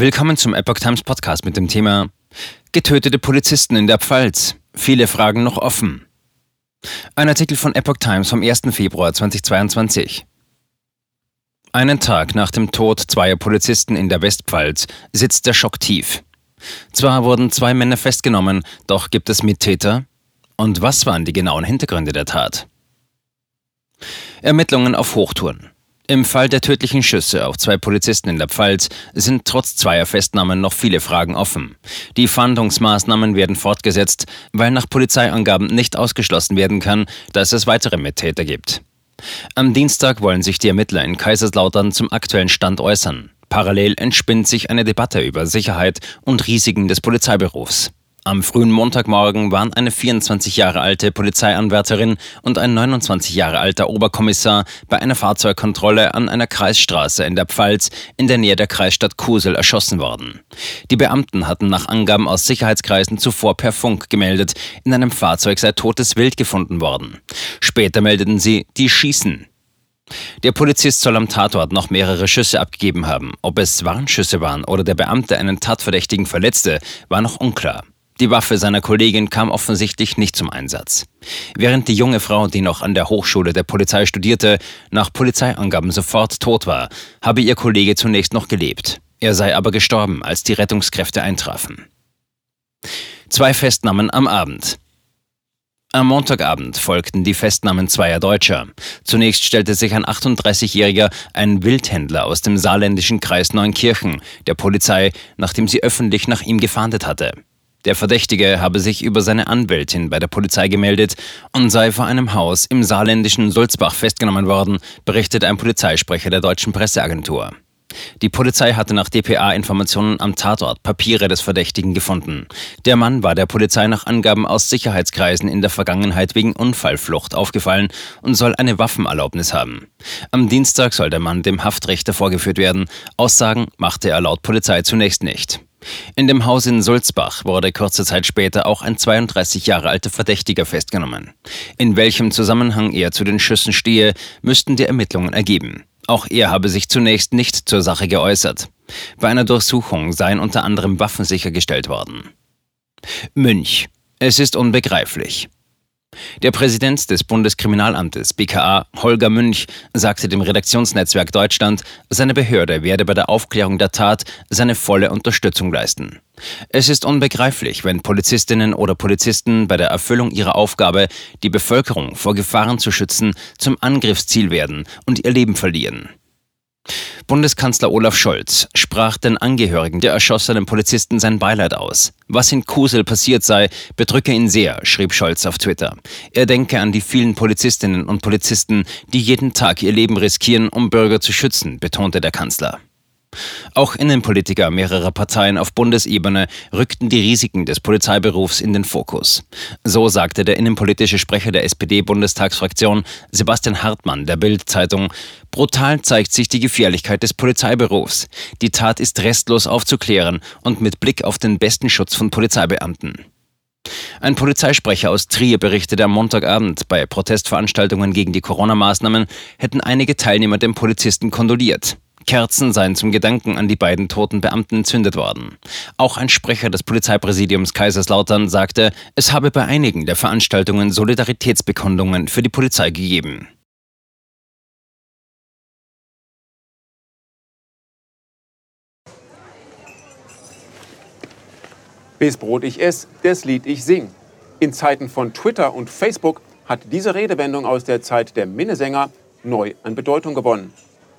Willkommen zum Epoch Times Podcast mit dem Thema Getötete Polizisten in der Pfalz. Viele Fragen noch offen. Ein Artikel von Epoch Times vom 1. Februar 2022. Einen Tag nach dem Tod zweier Polizisten in der Westpfalz sitzt der Schock tief. Zwar wurden zwei Männer festgenommen, doch gibt es Mittäter? Und was waren die genauen Hintergründe der Tat? Ermittlungen auf Hochtouren. Im Fall der tödlichen Schüsse auf zwei Polizisten in der Pfalz sind trotz zweier Festnahmen noch viele Fragen offen. Die Fahndungsmaßnahmen werden fortgesetzt, weil nach Polizeiangaben nicht ausgeschlossen werden kann, dass es weitere Mittäter gibt. Am Dienstag wollen sich die Ermittler in Kaiserslautern zum aktuellen Stand äußern. Parallel entspinnt sich eine Debatte über Sicherheit und Risiken des Polizeiberufs. Am frühen Montagmorgen waren eine 24 Jahre alte Polizeianwärterin und ein 29 Jahre alter Oberkommissar bei einer Fahrzeugkontrolle an einer Kreisstraße in der Pfalz in der Nähe der Kreisstadt Kusel erschossen worden. Die Beamten hatten nach Angaben aus Sicherheitskreisen zuvor per Funk gemeldet, in einem Fahrzeug sei totes Wild gefunden worden. Später meldeten sie, die schießen. Der Polizist soll am Tatort noch mehrere Schüsse abgegeben haben. Ob es Warnschüsse waren oder der Beamte einen Tatverdächtigen verletzte, war noch unklar. Die Waffe seiner Kollegin kam offensichtlich nicht zum Einsatz. Während die junge Frau, die noch an der Hochschule der Polizei studierte, nach Polizeiangaben sofort tot war, habe ihr Kollege zunächst noch gelebt. Er sei aber gestorben, als die Rettungskräfte eintrafen. Zwei Festnahmen am Abend. Am Montagabend folgten die Festnahmen zweier Deutscher. Zunächst stellte sich ein 38-Jähriger, ein Wildhändler aus dem saarländischen Kreis Neunkirchen, der Polizei, nachdem sie öffentlich nach ihm gefahndet hatte. Der Verdächtige habe sich über seine Anwältin bei der Polizei gemeldet und sei vor einem Haus im saarländischen Sulzbach festgenommen worden, berichtet ein Polizeisprecher der deutschen Presseagentur. Die Polizei hatte nach DPA-Informationen am Tatort Papiere des Verdächtigen gefunden. Der Mann war der Polizei nach Angaben aus Sicherheitskreisen in der Vergangenheit wegen Unfallflucht aufgefallen und soll eine Waffenerlaubnis haben. Am Dienstag soll der Mann dem Haftrichter vorgeführt werden. Aussagen machte er laut Polizei zunächst nicht. In dem Haus in Sulzbach wurde kurze Zeit später auch ein 32 Jahre alter Verdächtiger festgenommen. In welchem Zusammenhang er zu den Schüssen stehe, müssten die Ermittlungen ergeben. Auch er habe sich zunächst nicht zur Sache geäußert. Bei einer Durchsuchung seien unter anderem Waffen sichergestellt worden. Münch. Es ist unbegreiflich. Der Präsident des Bundeskriminalamtes BKA, Holger Münch, sagte dem Redaktionsnetzwerk Deutschland, seine Behörde werde bei der Aufklärung der Tat seine volle Unterstützung leisten. Es ist unbegreiflich, wenn Polizistinnen oder Polizisten bei der Erfüllung ihrer Aufgabe, die Bevölkerung vor Gefahren zu schützen, zum Angriffsziel werden und ihr Leben verlieren. Bundeskanzler Olaf Scholz sprach den Angehörigen der erschossenen Polizisten sein Beileid aus. Was in Kusel passiert sei, bedrücke ihn sehr, schrieb Scholz auf Twitter. Er denke an die vielen Polizistinnen und Polizisten, die jeden Tag ihr Leben riskieren, um Bürger zu schützen, betonte der Kanzler. Auch Innenpolitiker mehrerer Parteien auf Bundesebene rückten die Risiken des Polizeiberufs in den Fokus. So sagte der innenpolitische Sprecher der SPD-Bundestagsfraktion Sebastian Hartmann der Bild-Zeitung, brutal zeigt sich die Gefährlichkeit des Polizeiberufs. Die Tat ist restlos aufzuklären und mit Blick auf den besten Schutz von Polizeibeamten. Ein Polizeisprecher aus Trier berichtete am Montagabend, bei Protestveranstaltungen gegen die Corona-Maßnahmen hätten einige Teilnehmer dem Polizisten kondoliert. Kerzen seien zum Gedanken an die beiden toten Beamten entzündet worden. Auch ein Sprecher des Polizeipräsidiums Kaiserslautern sagte, es habe bei einigen der Veranstaltungen Solidaritätsbekundungen für die Polizei gegeben. Bis Brot ich ess, das Lied ich sing. In Zeiten von Twitter und Facebook hat diese Redewendung aus der Zeit der Minnesänger neu an Bedeutung gewonnen.